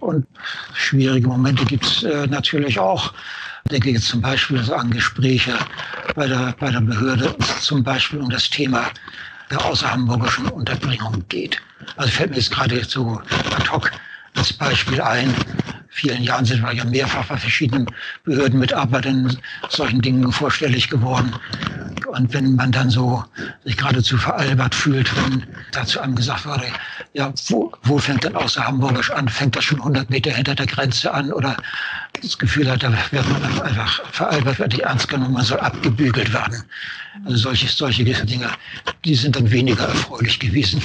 Und schwierige Momente gibt es äh, natürlich auch. Ich denke jetzt zum Beispiel an Gespräche bei der, bei der Behörde, zum Beispiel um das Thema der außerhamburgischen Unterbringung geht. Also fällt mir jetzt gerade so ad hoc als Beispiel ein vielen Jahren sind wir ja mehrfach bei verschiedenen Behördenmitarbeitern solchen Dingen vorstellig geworden. Und wenn man dann so sich geradezu veralbert fühlt, wenn dazu einem gesagt wurde, ja, wo, wo fängt denn außer Hamburgisch an? Fängt das schon 100 Meter hinter der Grenze an? Oder das Gefühl hat, da wird man einfach veralbert, wird nicht ernst genommen, man soll abgebügelt werden. Also solche, solche Dinge, die sind dann weniger erfreulich gewesen.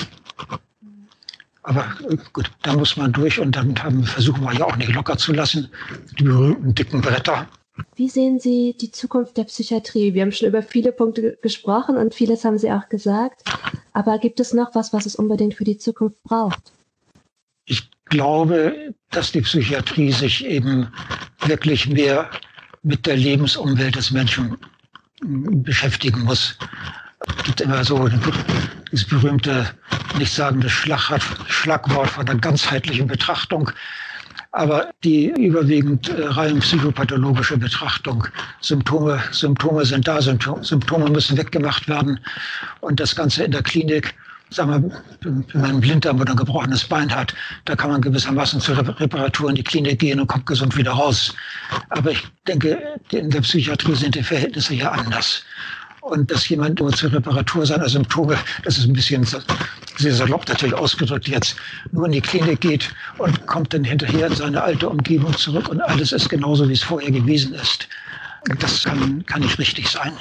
Aber äh, gut, da muss man durch und dann haben, versuchen wir ja auch nicht locker zu lassen. Die berühmten dicken Bretter. Wie sehen Sie die Zukunft der Psychiatrie? Wir haben schon über viele Punkte gesprochen und vieles haben Sie auch gesagt. Aber gibt es noch was, was es unbedingt für die Zukunft braucht? Ich glaube, dass die Psychiatrie sich eben wirklich mehr mit der Lebensumwelt des Menschen beschäftigen muss. Es gibt immer so dieses berühmte, nicht sagende Schlagwort von der ganzheitlichen Betrachtung. Aber die überwiegend äh, rein psychopathologische Betrachtung, Symptome, Symptome sind da, Symptome müssen weggemacht werden. Und das Ganze in der Klinik, sagen wir, wenn man einen Blinddarm oder ein gebrochenes Bein hat, da kann man gewissermaßen zur Reparatur in die Klinik gehen und kommt gesund wieder raus. Aber ich denke, in der Psychiatrie sind die Verhältnisse ja anders und dass jemand nur zur Reparatur seiner Symptome, das ist ein bisschen sehr salopp natürlich ausgedrückt jetzt, nur in die Klinik geht und kommt dann hinterher in seine alte Umgebung zurück und alles ist genauso, wie es vorher gewesen ist. Das kann, kann nicht richtig sein.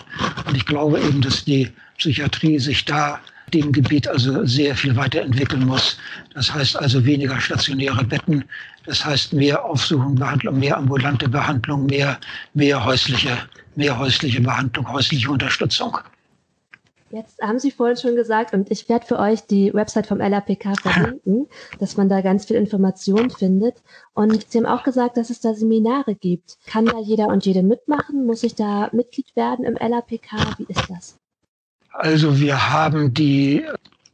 Und ich glaube eben, dass die Psychiatrie sich da dem Gebiet also sehr viel weiterentwickeln muss. Das heißt also weniger stationäre Betten, das heißt mehr Aufsuchung, Behandlung, mehr ambulante Behandlung, mehr, mehr häusliche mehr häusliche Behandlung, häusliche Unterstützung. Jetzt haben Sie vorhin schon gesagt, und ich werde für euch die Website vom LAPK verlinken, dass man da ganz viel Information findet. Und Sie haben auch gesagt, dass es da Seminare gibt. Kann da jeder und jede mitmachen? Muss ich da Mitglied werden im LAPK? Wie ist das? Also wir haben die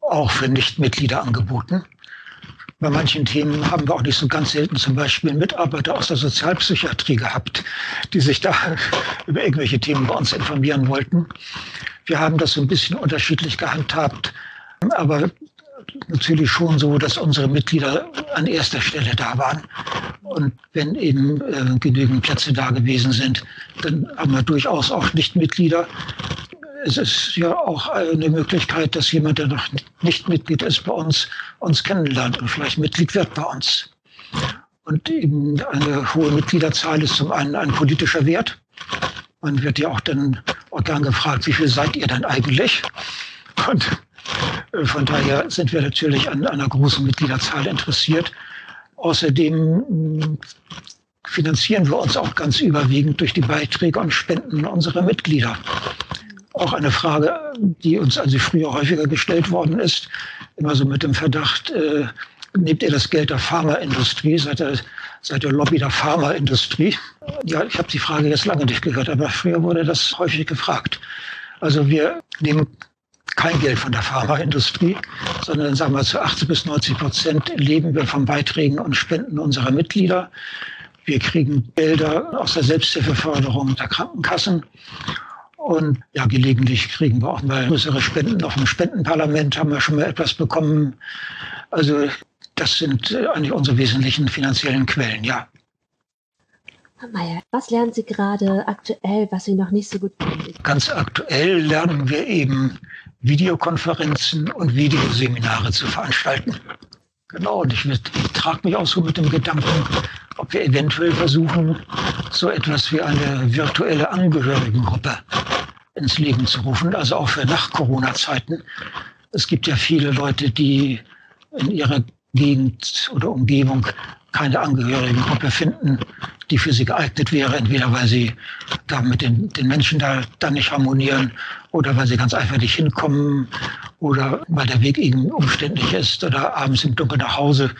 auch für Nichtmitglieder angeboten Bei manchen Themen haben wir auch nicht so ganz selten zum Beispiel Mitarbeiter aus der Sozialpsychiatrie gehabt, die sich da über irgendwelche Themen bei uns informieren wollten. Wir haben das so ein bisschen unterschiedlich gehandhabt, aber natürlich schon so, dass unsere Mitglieder an erster Stelle da waren. Und wenn eben äh, genügend Plätze da gewesen sind, dann haben wir durchaus auch Nichtmitglieder. Es ist ja auch eine Möglichkeit, dass jemand, der noch nicht Mitglied ist bei uns, uns kennenlernt und vielleicht Mitglied wird bei uns. Und eben eine hohe Mitgliederzahl ist zum einen ein politischer Wert. Man wird ja auch dann gern gefragt, wie viel seid ihr denn eigentlich? Und äh, von daher sind wir natürlich an einer großen Mitgliederzahl interessiert. Außerdem mm, finanzieren wir uns auch ganz überwiegend durch die Beiträge und Spenden unserer Mitglieder. Auch eine Frage, die uns also früher häufiger gestellt worden ist, immer so mit dem Verdacht, äh, nehmt ihr das Geld der Pharmaindustrie, seid ihr, seid ihr Lobby der Pharmaindustrie? Ja, ich habe die Frage jetzt lange nicht gehört, aber früher wurde das häufig gefragt. Also wir nehmen kein Geld von der Pharmaindustrie, sondern sagen wir zu 80 bis 90 Prozent leben wir von Beiträgen und Spenden unserer Mitglieder. Wir kriegen Gelder aus der Selbsthilfeförderung der Krankenkassen. Und ja, gelegentlich kriegen wir auch mal größere Spenden. Auch im Spendenparlament haben wir schon mal etwas bekommen. Also das sind eigentlich unsere wesentlichen finanziellen Quellen, ja. Herr Mayer, was lernen Sie gerade aktuell, was Sie noch nicht so gut kennen? Ganz aktuell lernen wir eben Videokonferenzen und Videoseminare zu veranstalten. Genau, und ich, ich trage mich auch so mit dem Gedanken, ob wir eventuell versuchen, so etwas wie eine virtuelle Angehörigengruppe ins Leben zu rufen, also auch für Nach-Corona-Zeiten. Es gibt ja viele Leute, die in ihrer Gegend oder Umgebung keine Angehörigengruppe finden, die für sie geeignet wäre, entweder weil sie da mit den, den Menschen da, da nicht harmonieren oder weil sie ganz einfach nicht hinkommen oder weil der Weg ihnen umständlich ist oder abends im Dunkeln nach Hause,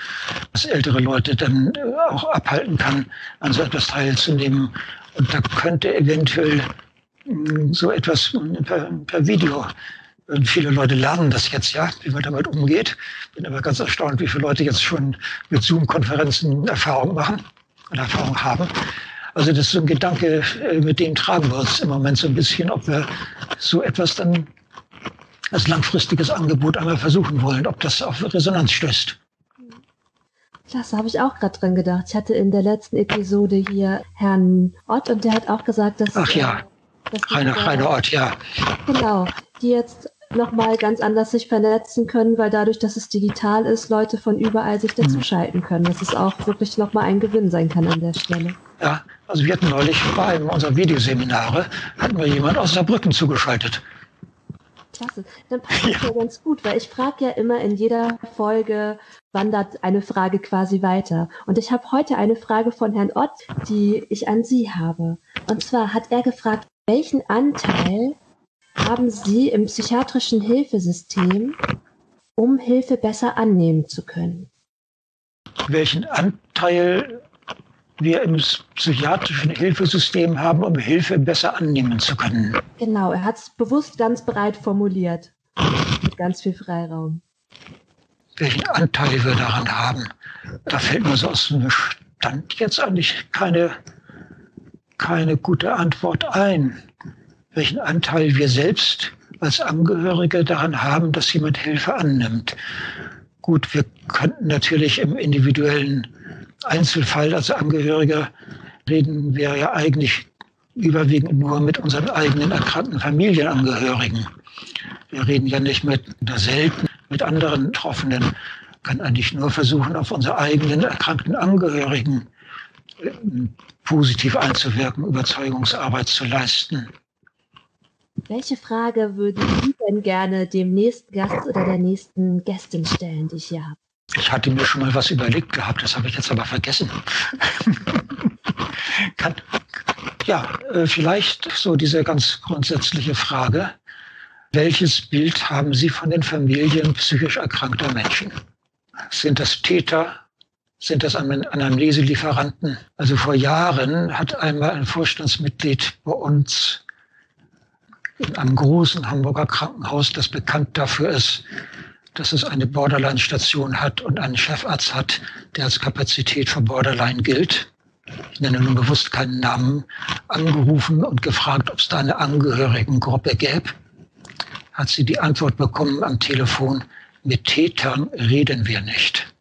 was ältere Leute dann äh, auch abhalten kann, an so etwas teilzunehmen. Und da könnte eventuell hm, so etwas per, per Video und viele Leute lernen das jetzt ja, wie man damit umgeht. Bin aber ganz erstaunt, wie viele Leute jetzt schon mit Zoom-Konferenzen Erfahrung machen und Erfahrung haben. Also das ist so ein Gedanke, äh, mit dem tragen wir uns im Moment so ein bisschen, ob wir so etwas dann als langfristiges Angebot einmal versuchen wollen, ob das auf Resonanz stößt. Klasse, habe ich auch gerade dran gedacht. Ich hatte in der letzten Episode hier Herrn Ott und der hat auch gesagt, dass. Ach ja, Rainer, Rainer Ott, ja. Genau, die jetzt nochmal ganz anders sich vernetzen können, weil dadurch, dass es digital ist, Leute von überall sich dazuschalten können. Dass es auch wirklich nochmal ein Gewinn sein kann an der Stelle. Ja, also wir hatten neulich bei einem unserer Videoseminare, hatten wir jemand aus Saarbrücken zugeschaltet. Klasse, dann passt das ja. ja ganz gut, weil ich frage ja immer in jeder Folge, wandert eine Frage quasi weiter. Und ich habe heute eine Frage von Herrn Ott, die ich an Sie habe. Und zwar hat er gefragt, welchen Anteil haben Sie im psychiatrischen Hilfesystem, um Hilfe besser annehmen zu können? Welchen Anteil wir im psychiatrischen Hilfesystem haben, um Hilfe besser annehmen zu können. Genau, er hat es bewusst ganz breit formuliert. Mit ganz viel Freiraum. Welchen Anteil wir daran haben, da fällt mir so aus dem Stand jetzt eigentlich keine, keine gute Antwort ein welchen Anteil wir selbst als Angehörige daran haben, dass jemand Hilfe annimmt. Gut, wir könnten natürlich im individuellen Einzelfall als Angehörige reden wir ja eigentlich überwiegend nur mit unseren eigenen erkrankten Familienangehörigen. Wir reden ja nicht mit, oder selten mit anderen Betroffenen. Können eigentlich nur versuchen, auf unsere eigenen erkrankten Angehörigen äh, positiv einzuwirken, Überzeugungsarbeit zu leisten. Welche Frage würden Sie denn gerne dem nächsten Gast oder der nächsten Gästin stellen, die ich hier habe? Ich hatte mir schon mal was überlegt gehabt, das habe ich jetzt aber vergessen. Kann, ja, äh, vielleicht so diese ganz grundsätzliche Frage. Welches Bild haben Sie von den Familien psychisch erkrankter Menschen? Sind das Täter? Sind das Anamneselieferanten? Also vor Jahren hat einmal ein Vorstandsmitglied bei uns in einem großen Hamburger Krankenhaus, das bekannt dafür ist, dass es eine Borderline-Station hat und einen Chefarzt hat, der als Kapazität für Borderline gilt. Ich nenne nun bewusst keinen Namen, angerufen und gefragt, ob es da eine Angehörigengruppe gäbe. Hat sie die Antwort bekommen am Telefon, mit Tätern reden wir nicht.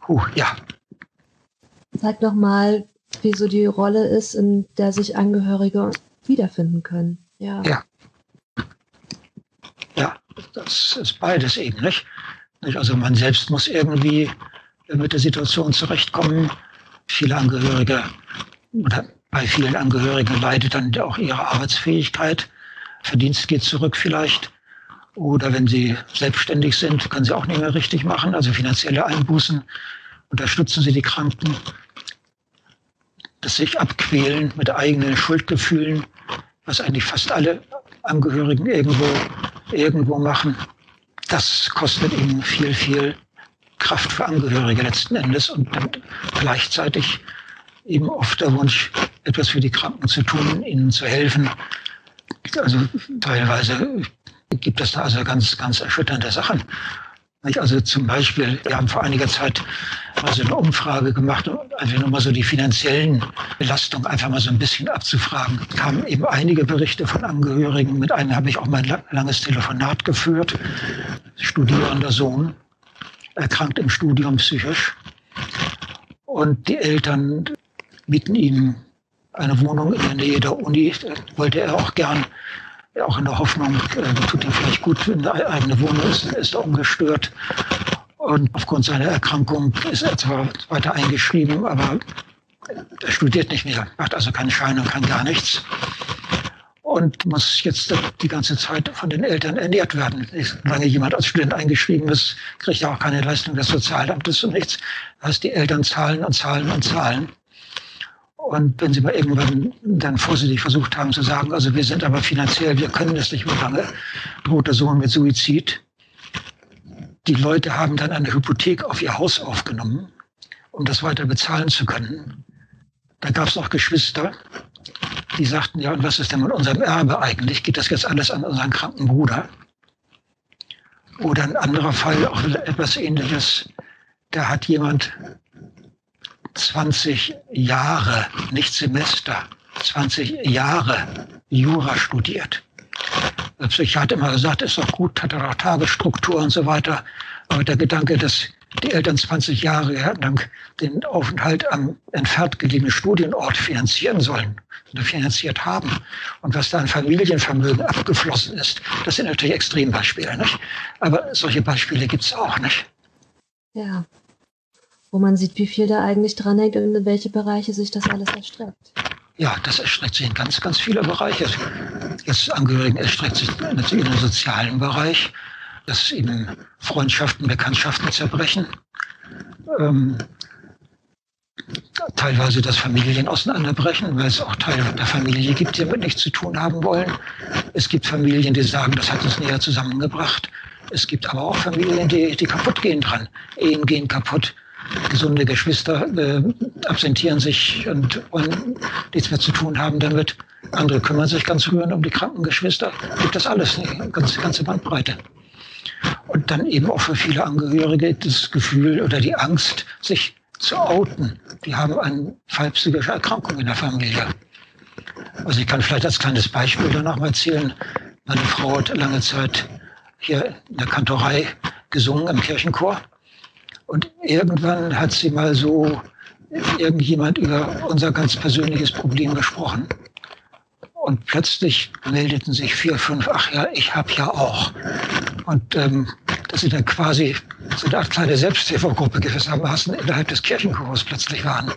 Puh, ja. Sag doch mal, wie so die Rolle ist, in der sich Angehörige wiederfinden können. Ja. Ja. Ja, das ist beides eben, nicht? Also man selbst muss irgendwie mit der Situation zurechtkommen. Viele Angehörige oder bei vielen Angehörigen leidet dann auch ihre Arbeitsfähigkeit. Verdienst geht zurück vielleicht. Oder wenn sie selbstständig sind, können sie auch nicht mehr richtig machen, also finanzielle Einbußen. Unterstützen sie die Kranken. Das sich abquälen mit eigenen Schuldgefühlen, was eigentlich fast alle Angehörigen irgendwo, irgendwo machen. Das kostet ihnen viel, viel Kraft für Angehörige letzten Endes und dann gleichzeitig eben oft der Wunsch, etwas für die Kranken zu tun, ihnen zu helfen. Also teilweise gibt es da also ganz, ganz erschütternde Sachen. Also zum Beispiel, wir haben vor einiger Zeit mal so eine Umfrage gemacht, einfach nur mal so die finanziellen Belastungen einfach mal so ein bisschen abzufragen. Kamen eben einige Berichte von Angehörigen. Mit einem habe ich auch mal ein langes Telefonat geführt. Studierender Sohn, erkrankt im Studium psychisch. Und die Eltern mieten ihm eine Wohnung in der Nähe der Uni. Wollte er auch gern auch in der Hoffnung, äh, tut ihm vielleicht gut, in der eigene Wohnung ist, ist er ungestört. Und aufgrund seiner Erkrankung ist er zwar weiter eingeschrieben, aber er studiert nicht mehr, macht also keine Scheine und kann gar nichts. Und muss jetzt die ganze Zeit von den Eltern ernährt werden. Solange jemand als Student eingeschrieben ist, kriegt er auch keine Leistung des Sozialamtes und nichts. Das heißt, die Eltern zahlen und zahlen und zahlen. Und wenn sie mal irgendwann dann vorsichtig versucht haben zu sagen, also wir sind aber finanziell, wir können das nicht mehr lange, droht der Sohn mit Suizid. Die Leute haben dann eine Hypothek auf ihr Haus aufgenommen, um das weiter bezahlen zu können. Da gab es noch Geschwister, die sagten, ja, und was ist denn mit unserem Erbe eigentlich? Geht das jetzt alles an unseren kranken Bruder? Oder ein anderer Fall, auch etwas ähnliches. Da hat jemand 20 Jahre, nicht Semester, 20 Jahre Jura studiert. Der Psychiater hat immer gesagt, ist doch gut, hat er auch Tagesstruktur und so weiter. Aber der Gedanke, dass die Eltern 20 Jahre lang den Aufenthalt am entfernt gelegenen Studienort finanzieren sollen oder finanziert haben und was da an Familienvermögen abgeflossen ist, das sind natürlich Extrembeispiele. Nicht? Aber solche Beispiele gibt es auch nicht. Ja, wo man sieht, wie viel da eigentlich dran hängt und in welche Bereiche sich das alles erstreckt. Ja, das erstreckt sich in ganz, ganz viele Bereiche. Jetzt Angehörigen erstreckt sich natürlich in den sozialen Bereich, dass eben Freundschaften, Bekanntschaften zerbrechen. Ähm, teilweise, dass Familien auseinanderbrechen, weil es auch Teile der Familie gibt, die damit nichts zu tun haben wollen. Es gibt Familien, die sagen, das hat uns näher zusammengebracht. Es gibt aber auch Familien, die, die kaputt gehen dran. Ehen gehen kaputt, gesunde Geschwister äh, absentieren sich und wollen nichts mehr zu tun haben damit. Andere kümmern sich ganz rührend um die kranken Geschwister. Gibt das alles, eine ganze, ganze Bandbreite. Und dann eben auch für viele Angehörige das Gefühl oder die Angst, sich zu outen. Die haben eine Fall psychischer Erkrankung in der Familie. Also ich kann vielleicht als kleines Beispiel danach mal erzählen. Meine Frau hat lange Zeit hier in der Kantorei gesungen im Kirchenchor. Und irgendwann hat sie mal so irgendjemand über unser ganz persönliches Problem gesprochen. Und plötzlich meldeten sich vier, fünf, ach ja, ich habe ja auch. Und ähm, dass sie dann quasi so eine Art kleine Selbsthilfegruppe gewissermaßen innerhalb des Kirchenchors plötzlich waren.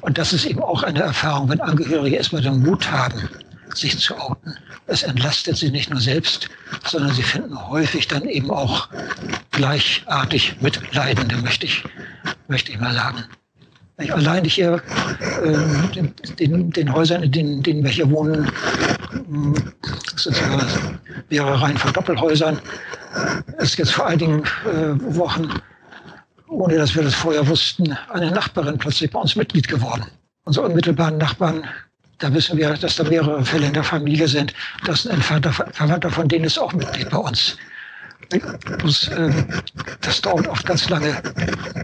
Und das ist eben auch eine Erfahrung, wenn Angehörige erstmal den Mut haben, sich zu outen. Es entlastet sie nicht nur selbst, sondern sie finden häufig dann eben auch gleichartig Mitleidende, möchte ich, möchte ich mal sagen. Allein hier äh, den, den, Häusern, in denen, denen wir hier wohnen, sind mehrere Reihen von Doppelhäusern, ist jetzt vor einigen äh, Wochen, ohne dass wir das vorher wussten, eine Nachbarin plötzlich bei uns Mitglied geworden. Unsere unmittelbaren Nachbarn Da wissen wir, dass da mehrere Fälle in der Familie sind. Das ist ein Verwandter von denen ist auch Mitglied bei uns. Das, äh, das dauert oft ganz lange,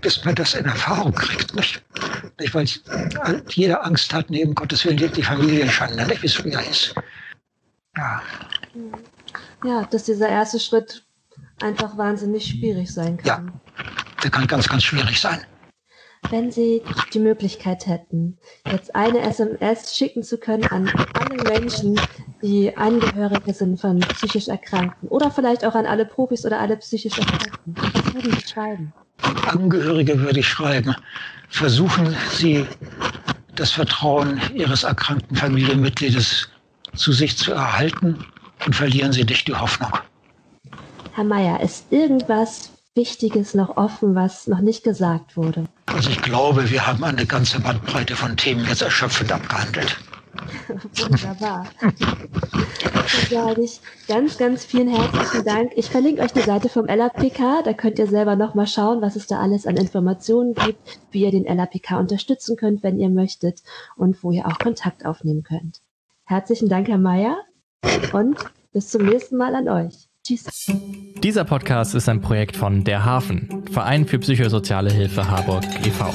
bis man das in Erfahrung kriegt. Nicht? nicht weil jeder Angst hat, neben Gottes Willen die Familienschande, nicht wie es früher ist. Ja. ja, dass dieser erste Schritt einfach wahnsinnig schwierig sein kann. Ja, der kann ganz, ganz schwierig sein wenn Sie die Möglichkeit hätten, jetzt eine SMS schicken zu können an alle Menschen, die Angehörige sind von psychisch Erkrankten oder vielleicht auch an alle Profis oder alle psychisch Erkrankten, was würden Sie schreiben? Angehörige würde ich schreiben. Versuchen Sie, das Vertrauen Ihres erkrankten Familienmitgliedes zu sich zu erhalten und verlieren Sie nicht die Hoffnung. Herr Mayer, ist irgendwas Wichtiges noch offen, was noch nicht gesagt wurde? Also ich glaube, wir haben eine ganze Bandbreite von Themen jetzt erschöpfend abgehandelt. Wunderbar. Dann sage ich ganz, ganz vielen herzlichen Dank. Ich verlinke euch eine Seite vom LAPK. Da könnt ihr selber nochmal schauen, was es da alles an Informationen gibt, wie ihr den LAPK unterstützen könnt, wenn ihr möchtet und wo ihr auch Kontakt aufnehmen könnt. Herzlichen Dank, Herr Mayer, und bis zum nächsten Mal an euch. Tschüss. Dieser Podcast ist ein Projekt von Der Hafen, Verein für psychosoziale Hilfe Harburg e.V.